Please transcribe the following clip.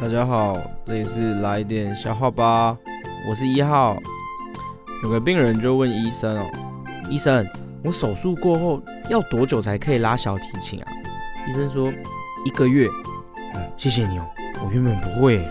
大家好，这里是来一点小话吧。我是一号，有个病人就问医生哦：“医生，我手术过后要多久才可以拉小提琴啊？”医生说：“一个月。”谢谢你哦，我原本不会。